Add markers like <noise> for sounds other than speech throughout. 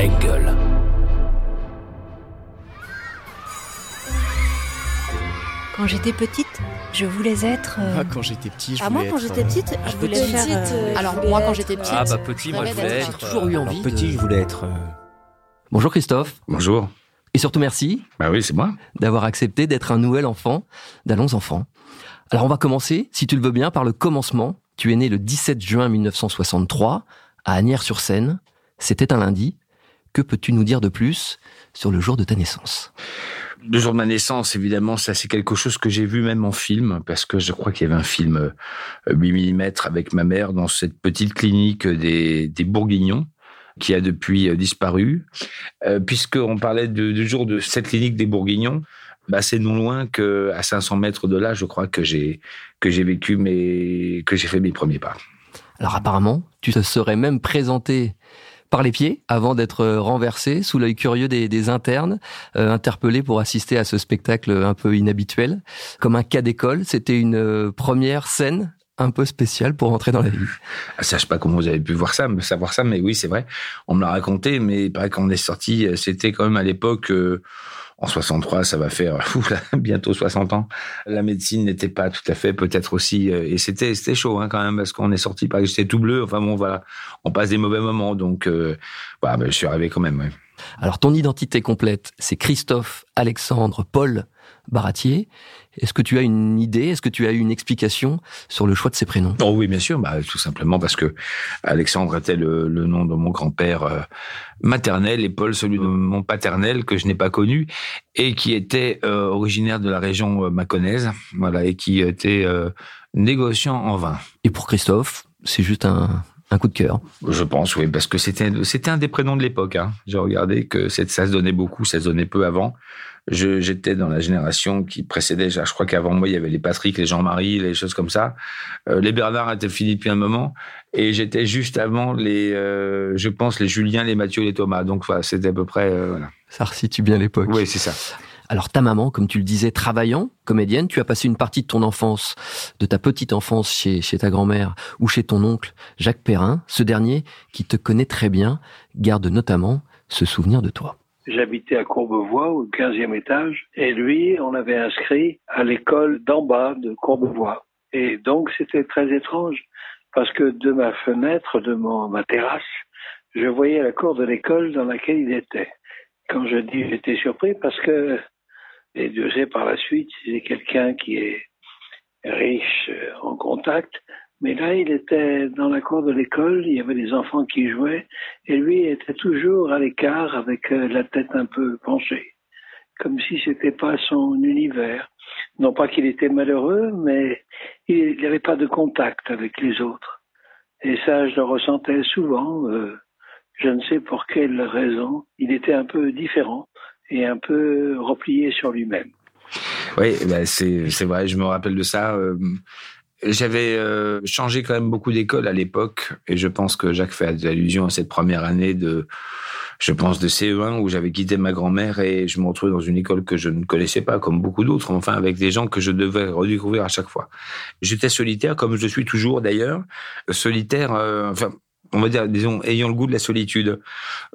Engel. Quand j'étais petite, je voulais être. euh, Ah, quand j'étais petit, je Ah, voulais moi, quand être, j'étais euh, petite, je voulais petite, faire. euh, euh, Alors je voulais moi quand j'étais petite, Ah bah petit, moi je voulais être. j'ai toujours eu euh, envie alors, petit, de- je voulais être. euh, Bonjour Christophe, Bonjour. et surtout merci Bah oui, c'est moi. d'avoir accepté d'être un nouvel enfant d'Allons Enfants. Alors on va commencer, si tu le veux bien, par le commencement. Tu es né le 17 juin 1963 à Agnières-sur-Seine. C'était un lundi. Que peux-tu nous dire de plus sur le jour de ta naissance? Le jour de ma naissance, évidemment, ça c'est quelque chose que j'ai vu même en film, parce que je crois qu'il y avait un film euh, 8 mm avec ma mère dans cette petite clinique des, des Bourguignons, qui a depuis euh, disparu. Euh, Puisqu'on parlait de- du jour de cette clinique des Bourguignons, bah, c'est non loin que à 500 mètres de là, je crois que j'ai que j'ai vécu mes que j'ai fait mes premiers pas. Alors apparemment, tu te serais même présenté par les pieds avant d'être renversé sous l'œil curieux des, des internes, euh, interpellés pour assister à ce spectacle un peu inhabituel. Comme un cas d'école, c'était une euh, première scène un peu spéciale pour entrer dans la vie. <laughs> Ah, ça, je sais pas comment vous avez pu voir ça, me savoir ça, mais oui, c'est vrai. On me l'a raconté, mais il paraît qu'on est sorti, euh, c'était quand même à l'époque, euh, en 63, ça va faire <laughs> bientôt 60 ans. La médecine n'était pas tout à fait, peut-être aussi, euh, et c'était c'était chaud hein, quand même, parce qu'on est sorti, par j'étais tout bleu. Enfin bon, voilà, on passe des mauvais moments, donc euh, voilà, mais je suis arrivé quand même. Alors ton identité complète, c'est Christophe Alexandre Paul Baratier. Est-ce que tu as une idée, est-ce que tu as eu une explication sur le choix de ces prénoms? Oh oui, bien sûr, bah, tout simplement parce que Alexandre était le, le nom de mon grand-père euh, maternel et Paul celui de mon paternel que je n'ai pas connu et qui était euh, originaire de la région euh, mâconnaise, voilà, et qui était euh, négociant en vin. Et pour Christophe, c'est juste un, un coup de cœur. Je pense, oui, parce que c'était c'était un des prénoms de l'époque. Hein. J'ai regardé que ça se donnait beaucoup, ça se donnait peu avant. Je- J'étais dans la génération qui précédait. Je crois qu'avant moi, il y avait les Patrick, les Jean-Marie, les choses comme ça. Euh, les Bernard étaient finis depuis un moment, et j'étais juste avant les, euh, je pense, les Julien, les Mathieu, les Thomas. Donc voilà, c'était à peu près. euh, voilà. Ça resitue bien l'époque. Oui, c'est ça. Alors ta maman, comme tu le disais, travaillant, comédienne, tu as passé une partie de ton enfance, de ta petite enfance chez, ta grand-mère ou chez ton oncle Jacques Perrin. Ce dernier, qui te connaît très bien, garde notamment ce souvenir de toi. J'habitais à Courbevoie, au 15e étage, et lui, on l'avait inscrit à l'école d'en bas de Courbevoie. Et donc, c'était très étrange, parce que de ma fenêtre, de ma terrasse, je voyais la cour de l'école dans laquelle il était. Quand je dis j'étais surpris, parce que, et Dieu sait par la suite, c'est quelqu'un qui est riche euh, en contact, mais là, il était dans la cour de l'école, il y avait des enfants qui jouaient, et lui était toujours à l'écart avec euh, la tête un peu penchée, comme si c'était pas son univers. Non pas qu'il était malheureux, mais il n'avait pas de contact avec les autres. Et ça, je le ressentais souvent. euh, je ne sais pour quelle raison. Il était un peu différent et un peu replié sur lui-même. Oui, bah c'est vrai. Je me rappelle de ça. euh, J'avais euh, changé quand même beaucoup d'écoles à l'époque, et je pense que Jacques fait allusion à cette première année de, je pense, de CE1 où j'avais quitté ma grand-mère et je me retrouvais dans une école que je ne connaissais pas, comme beaucoup d'autres, enfin avec des gens que je devais redécouvrir à chaque fois. J'étais solitaire, comme je suis toujours d'ailleurs, solitaire. euh, enfin, on va dire, disons, ayant le goût de la solitude.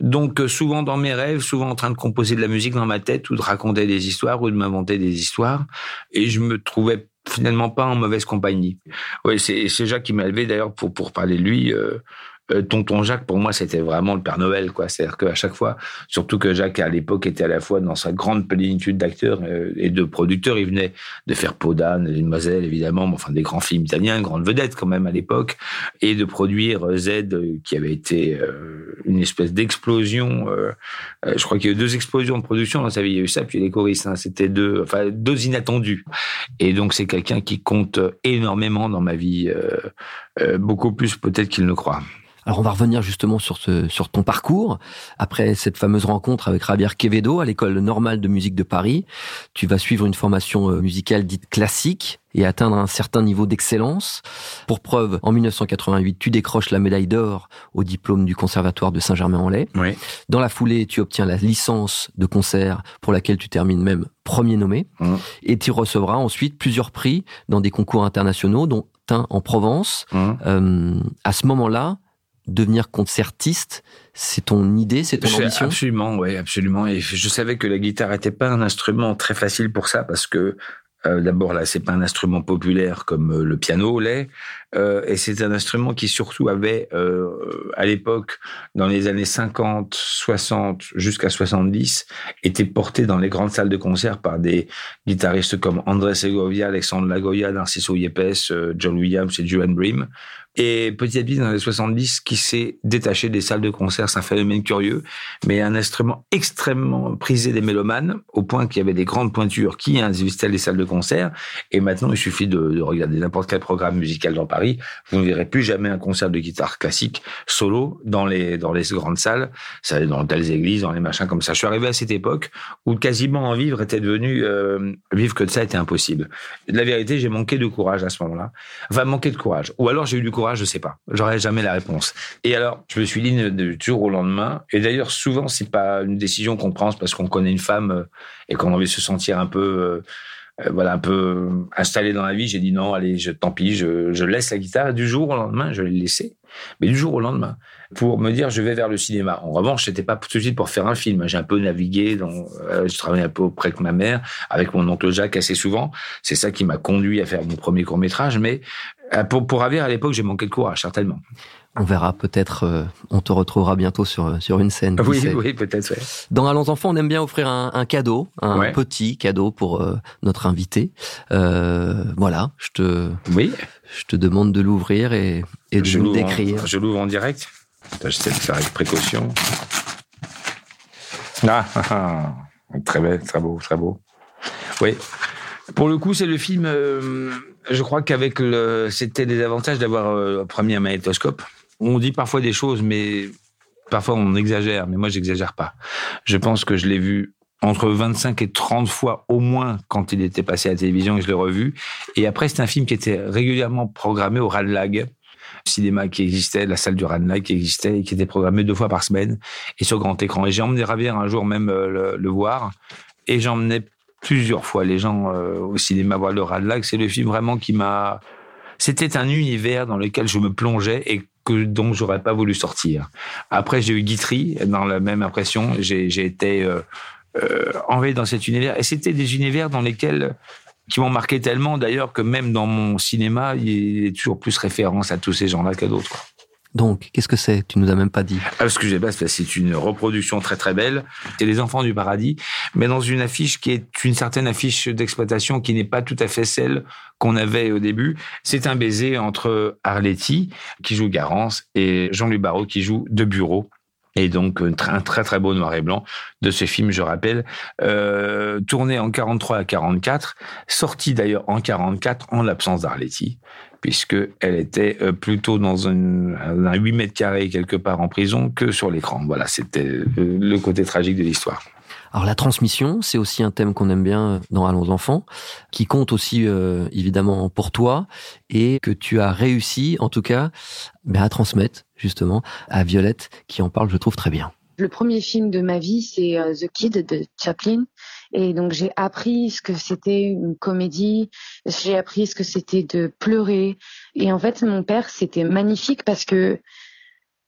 Donc, euh, souvent dans mes rêves, souvent en train de composer de la musique dans ma tête ou de raconter des histoires ou de m'inventer des histoires. Et je me trouvais finalement pas en mauvaise compagnie. Oui, c'est Jacques qui m'a élevé d'ailleurs pour pour parler de lui. Euh, euh, tonton Jacques, pour moi, c'était vraiment le Père Noël, quoi. C'est-à-dire qu'à chaque fois, surtout que Jacques, à l'époque, était à la fois dans sa grande plénitude d'acteurs euh, et de producteurs. Il venait de faire Peau d'âne, Les Demoiselles, évidemment, mais enfin des grands films italiens, grande vedette quand même à l'époque, et de produire euh, Z, euh, qui avait été euh, une espèce d'explosion. euh, je crois qu'il y a eu deux explosions de production dans sa vie. Il y a eu ça, puis les choristes. hein. C'était deux, enfin deux inattendus. Et donc c'est quelqu'un qui compte énormément dans ma vie, beaucoup plus peut-être qu'il ne croit. Alors on va revenir justement sur, ce, sur ton parcours. Après cette fameuse rencontre avec Javier Quevedo à l'école normale de musique de Paris, tu vas suivre une formation euh, musicale dite classique et atteindre un certain niveau d'excellence. Pour preuve, en 1988, tu décroches la médaille d'or au diplôme du Conservatoire de Saint-Germain-en-Laye. Oui. Dans la foulée, tu obtiens la licence de concert pour laquelle tu termines même premier nommé. Mhm. Et tu recevras ensuite plusieurs prix dans des concours internationaux, dont en Provence. Hum. Euh, à ce moment-là, devenir concertiste, c'est ton idée, c'est ton ambition? Absolument, oui, absolument. Et je savais que la guitare n'était pas un instrument très facile pour ça parce que euh, D'abord, là, c'est pas un instrument populaire comme euh, le piano l'est, euh, et c'est un instrument qui surtout avait, à l'époque, dans les années 50, 60 jusqu'à 70, été porté dans les grandes salles de concert par des guitaristes comme André Segovia, Alexandre Lagoya, Narciso Yepes, John Williams et Joan Brim. Et petit à petit, dans les 70, qui s'est détaché des salles de concert, c'est un phénomène curieux, mais un instrument extrêmement prisé des mélomanes, au point qu'il y avait des grandes pointures qui installent les salles de concert. Et maintenant, il suffit de, de regarder n'importe quel programme musical dans Paris, vous ne verrez plus jamais un concert de guitare classique solo dans les dans les grandes salles, dans telles églises, dans les machins comme ça. Je suis arrivé à cette époque où quasiment en vivre était devenu euh, vivre que de ça était impossible. La vérité, j'ai manqué de courage à ce moment-là. Enfin, manqué de courage. Ou alors j'ai eu du courage je sais pas. J'aurais jamais la réponse. Et alors, je me suis dit du jour au lendemain. Et d'ailleurs, souvent, c'est pas une décision qu'on prend parce qu'on connaît une femme euh, et qu'on a envie de se sentir un peu, euh, euh, voilà, un peu installé dans la vie. J'ai dit non, allez, je, tant pis, je, je laisse la guitare. du jour au lendemain, je l'ai laissée. Mais du jour au lendemain, pour me dire je vais vers le cinéma. En revanche, c'était pas tout de suite pour faire un film. J'ai un peu navigué, dans, je travaillais un peu auprès de ma mère, avec mon oncle Jacques assez souvent. C'est ça qui m'a conduit à faire mon premier court métrage. Mais euh, pour, pour Ravir, à l'époque, j'ai manqué de courage, certainement. On verra peut-être, euh, on te retrouvera bientôt sur sur une scène. Oui, oui, peut-être. Ouais. Dans Allons enfants, on aime bien offrir un, un cadeau, un petit cadeau pour euh, notre invité. Euh, voilà, je te, oui, je te demande de l'ouvrir et, et de nous décrire. je l'ouvre en direct. J'essaie de faire avec précaution. Ah, ah, ah, très belle, très beau, très beau. Oui. Pour le coup, c'est le film je crois qu'avec le, c'était des avantages d'avoir euh, premier un magnétoscope. On dit parfois des choses, mais parfois on exagère. Mais moi, j'exagère pas. Je pense que je l'ai vu entre 25 et 30 fois au moins quand il était passé à la télévision et je l'ai revu. Et après, c'est un film qui était régulièrement programmé au Radlag, cinéma qui existait, la salle du Radlag qui existait et qui était programmé deux fois par semaine et sur grand écran. Et j'ai emmené Ravière un jour même euh, le, le voir et j'emmenais plusieurs fois les gens euh, au cinéma voir le Radlag. C'est le film vraiment qui m'a. C'était un univers dans lequel je me plongeais et que dont j'aurais pas voulu sortir. Après, j'ai eu Guitry dans la même impression. J'ai été euh, euh, envahi dans cet univers et c'était des univers dans lesquels qui m'ont marqué tellement d'ailleurs que même dans mon cinéma, il y a toujours plus référence à tous ces gens-là qu'à d'autres. Donc, qu'est-ce que c'est? Tu nous as même pas dit. Ah, excusez moi c'est une reproduction très très belle. C'est les Enfants du paradis, mais dans une affiche qui est une certaine affiche d'exploitation qui n'est pas tout à fait celle qu'on avait au début. C'est un baiser entre Arletty qui joue Garance et Jean-Louis Barrault qui joue De Bureau. Et donc un très très beau noir et blanc de ce film, je rappelle, euh, tourné en 43 à 44, sorti d'ailleurs en 44 en l'absence d'Arletty puisque elle était euh, plutôt dans un, un 8 mètres carrés quelque part en prison que sur l'écran. Voilà, c'était euh, le côté tragique de l'histoire. Alors la transmission, c'est aussi un thème qu'on aime bien dans Allons enfants, qui compte aussi euh, évidemment pour toi et que tu as réussi, en tout cas, ben, à transmettre justement à Violette, qui en parle, je trouve très bien. Le premier film de ma vie, c'est The Kid de Chaplin. Et donc j'ai appris ce que c'était une comédie, j'ai appris ce que c'était de pleurer. Et en fait, mon père, c'était magnifique parce que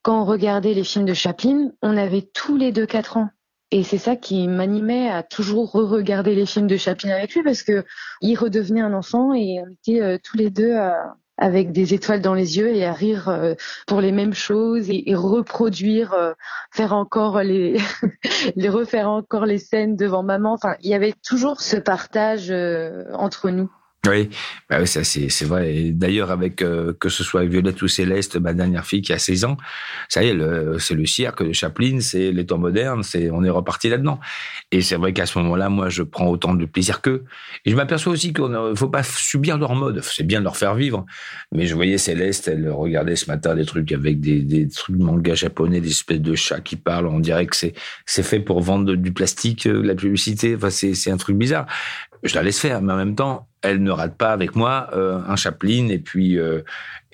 quand on regardait les films de Chaplin, on avait tous les deux quatre ans. Et c'est ça qui m'animait à toujours re-regarder les films de Chaplin avec lui parce que il redevenait un enfant et on était euh, tous les deux à, avec des étoiles dans les yeux et à rire euh, pour les mêmes choses et, reproduire, euh, faire encore les, <laughs> les refaire encore les scènes devant maman. Enfin, il y avait toujours ce partage euh, entre nous. Oui, bah oui ça c'est vrai. D'ailleurs avec euh, que ce soit Violette ou Céleste, ma dernière fille qui a 16 ans, ça y est, c'est le cirque de Chaplin, c'est les temps modernes, c'est on est reparti là-dedans. Et c'est vrai qu'à ce moment-là, moi je prends autant de plaisir qu'eux. Et je m'aperçois aussi qu'il ne faut pas subir leur mode. C'est bien de leur faire vivre, mais je voyais Céleste, elle regardait ce matin des trucs avec des des trucs de manga japonais, des espèces de chats qui parlent. On dirait que c'est fait pour vendre du plastique, euh, la publicité. Enfin c'est un truc bizarre je la laisse faire, mais en même temps, elle ne rate pas avec moi euh, un Chaplin et puis euh,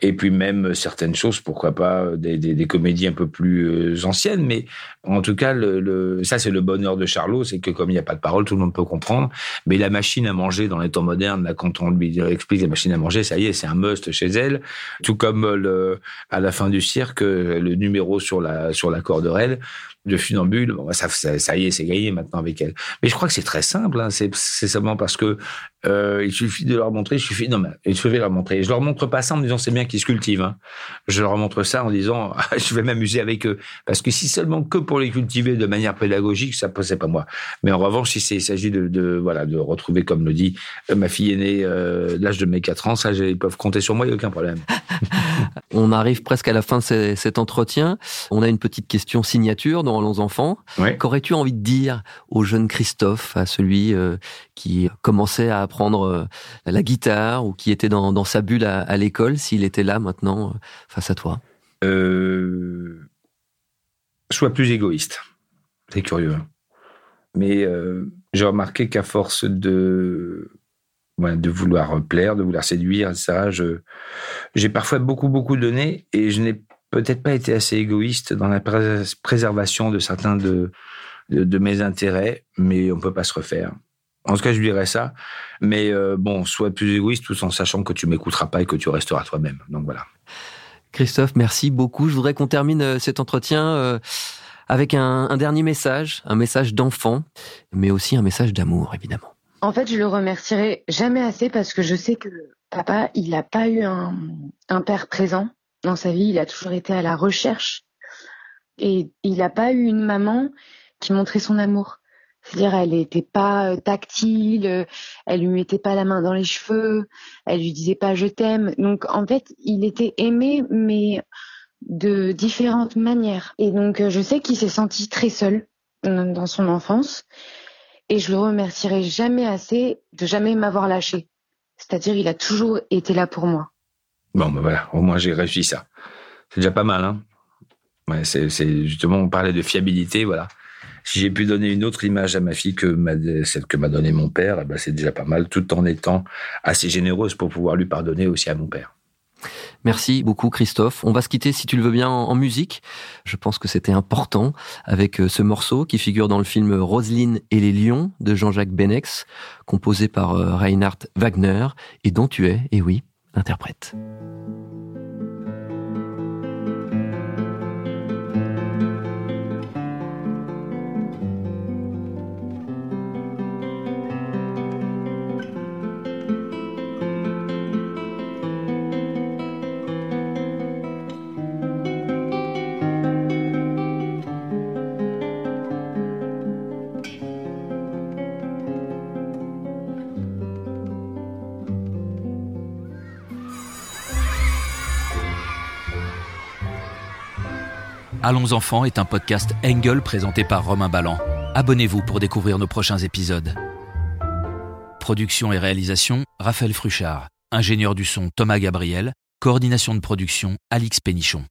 Et puis même certaines choses, pourquoi pas des, des, des comédies un peu plus euh, anciennes. Mais en tout cas, le, le ça c'est le bonheur de Charlot, c'est que comme il n'y a pas de parole, tout le monde peut comprendre. Mais la machine à manger dans les temps modernes, là, quand on lui explique la machine à manger, ça y est, c'est un must chez elle. Tout comme le, à la fin du cirque, le numéro sur la sur la corderelle de funambule, bon, ça, ça, ça, y est, c'est gagné maintenant avec elle. Mais je crois que c'est très simple. Hein, c'est simplement parce que euh, il suffit de leur montrer. Il suffit non mais il suffit de leur montrer. Je leur montre pas ça en me disant c'est bien qu'ils se cultivent. Hein. Je leur montre ça en disant <laughs> je vais m'amuser avec eux. Parce que si seulement que pour les cultiver de manière pédagogique, ça c'est pas moi. Mais en revanche, si il s'agit de, de, voilà de retrouver comme le dit euh, ma fille aînée euh, l'âge de mes 4 ans, ça ils peuvent compter sur moi, il y a aucun problème. <laughs> On arrive presque à la fin de cet entretien. On a une petite question signature dans Allons enfants. Qu'aurais-tu envie de dire au jeune Christophe, à celui euh, qui commençait à apprendre euh, la guitare ou qui était dans, sa bulle à, l'école, s'il était là maintenant euh, face à toi euh... Sois plus égoïste. C'est curieux. Hein. Mais j'ai remarqué qu'à force de de vouloir plaire, de vouloir séduire, ça, je, j'ai parfois beaucoup, beaucoup donné et je n'ai peut-être pas été assez égoïste dans la préservation de certains de, de, mes intérêts, mais on peut pas se refaire. En tout cas, je dirais ça. Mais euh, bon, sois plus égoïste tout en sachant que tu m'écouteras pas et que tu resteras toi-même. Donc voilà. Christophe, merci beaucoup. Je voudrais qu'on termine euh, cet entretien euh, avec un, un dernier message, un message d'enfant, mais aussi un message d'amour, évidemment. En fait, je le remercierai jamais assez parce que je sais que papa, il n'a pas eu un, un, père présent dans sa vie. Il a toujours été à la recherche et il n'a pas eu une maman qui montrait son amour. C'est-à-dire, elle n'était pas euh, tactile, euh, elle lui mettait pas la main dans les cheveux, elle lui disait pas je t'aime. Donc, en fait, il était aimé, mais de différentes manières. Et donc, euh, je sais qu'il s'est senti très seul dans son enfance et je le remercierai jamais assez de jamais m'avoir lâché. C'est-à-dire, il a toujours été là pour moi. Bon, ben voilà, au moins j'ai réussi ça. C'est déjà pas mal, hein. Ouais, c'est justement, on parlait de fiabilité, voilà. Si j'ai pu donner une autre image à ma fille que celle que m'a donnée mon père, eh ben c'est déjà pas mal, tout en étant assez généreuse pour pouvoir lui pardonner aussi à mon père. Merci beaucoup Christophe. On va se quitter si tu le veux bien en, musique. Je pense que c'était important avec euh, ce morceau qui figure dans le film Roselyne et les lions de Jean-Jacques Benex, composé par euh, Reinhard Wagner et dont tu es, et oui, interprète. Allons enfants est un podcast Engel présenté par Romain Ballan. Abonnez-vous pour découvrir nos prochains épisodes. Production et réalisation, Raphaël Fruchard. Ingénieur du son, Thomas Gabriel. Coordination de production, Alix Pénichon.